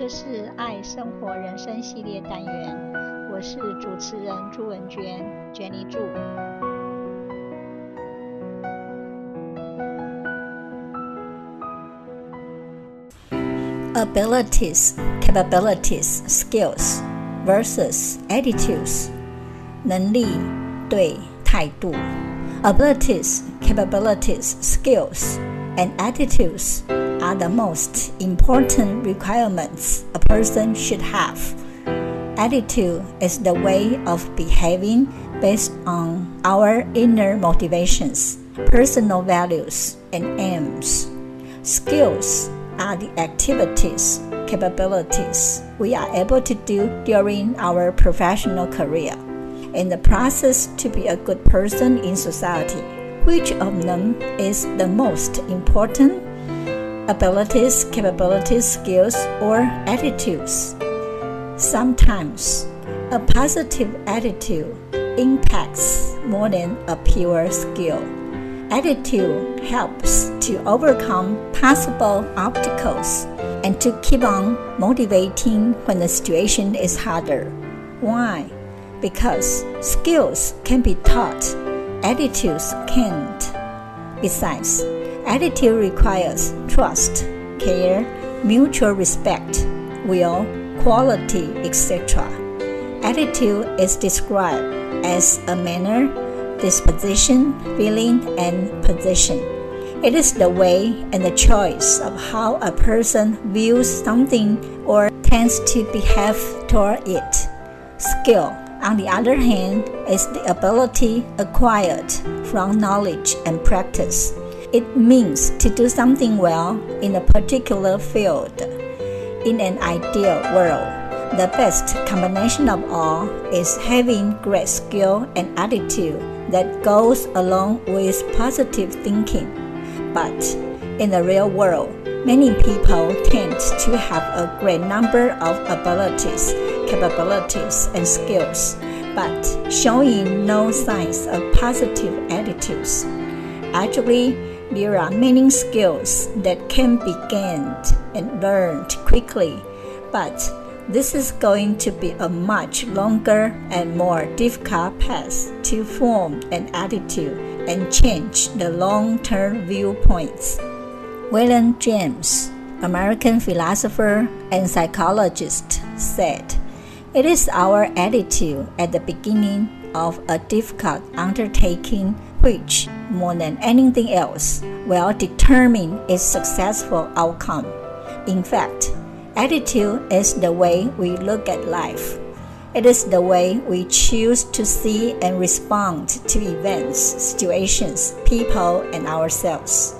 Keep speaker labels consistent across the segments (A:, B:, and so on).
A: 这是爱生活人生系列单元，我是主持人朱文娟娟妮助。
B: Abilities, capabilities, skills versus attitudes. 能力对态度。Abilities, capabilities, skills, and attitudes are the most important requirements a person should have. Attitude is the way of behaving based on our inner motivations, personal values, and aims. Skills are the activities, capabilities we are able to do during our professional career in the process to be a good person in society. Which of them is the most important? Abilities, capabilities, skills, or attitudes? Sometimes a positive attitude impacts more than a pure skill. Attitude helps to overcome possible obstacles and to keep on motivating when the situation is harder. Why? Because skills can be taught, attitudes can't. Besides, attitude requires trust, care, mutual respect, will, quality, etc. Attitude is described as a manner, disposition, feeling, and position. It is the way and the choice of how a person views something or tends to behave toward it. Skill, on the other hand, is the ability acquired from knowledge and practice. It means to do something well in a particular field. In an ideal world, the best combination of all is having great skill and attitude that goes along with positive thinking. But in the real world, many people tend to have a great number of abilities, capabilities, and skills, but showing no signs of positive attitudes. Actually, there are many skills that can be gained and learned quickly, but this is going to be a much longer and more difficult path to form an attitude and change the long term viewpoints. William James, American philosopher and psychologist, said, It is our attitude at the beginning of a difficult undertaking which, more than anything else, will determine its successful outcome. In fact, attitude is the way we look at life. It is the way we choose to see and respond to events, situations, people, and ourselves.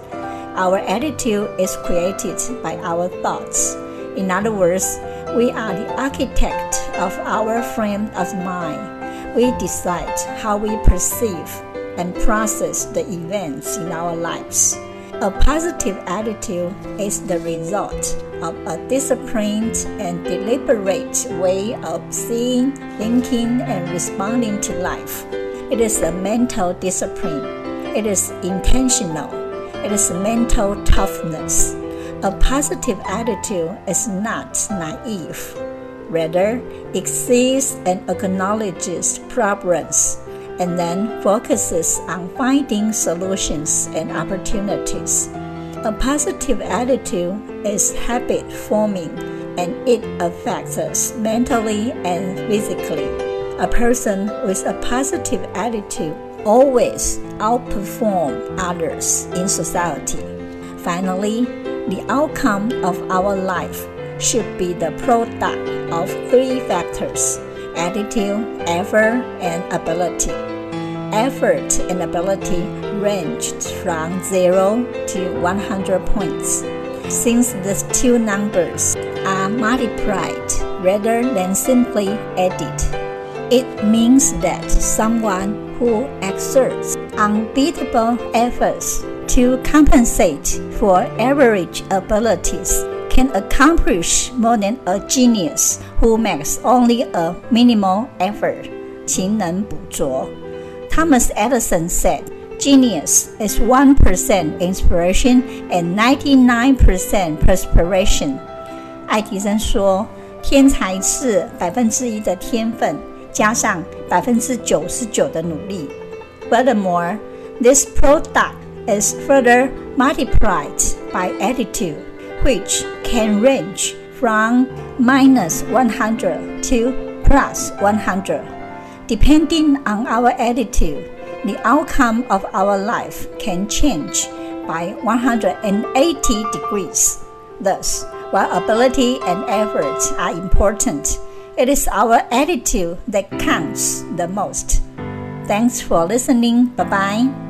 B: Our attitude is created by our thoughts. In other words, we are the architect of our frame of mind. We decide how we perceive and process the events in our lives. A positive attitude is the result of a disciplined and deliberate way of seeing, thinking, and responding to life. It is a mental discipline. It is intentional. It is mental toughness. A positive attitude is not naive. Rather, it sees and acknowledges problems and then focuses on finding solutions and opportunities. A positive attitude is habit forming and it affects us mentally and physically. A person with a positive attitude always outperforms others in society. Finally, the outcome of our life should be the product of three factors attitude, effort, and ability. Effort and ability ranged from 0 to 100 points. Since these two numbers are multiplied rather than simply added, it means that someone who exerts unbeatable efforts to compensate for average abilities can accomplish more than a genius who makes only a minimal effort. 勤能补拙. Thomas Edison said, Genius is 1% inspiration and 99% perspiration. 爱迪生说：“天才是百分之一的天分加上百分之九十九的努力。” Furthermore, this product is further multiplied by attitude, which can range from minus 100 to plus 100. Depending on our attitude, the outcome of our life can change by 180 degrees. Thus, while ability and effort are important, it is our attitude that counts the most. Thanks for listening. Bye bye.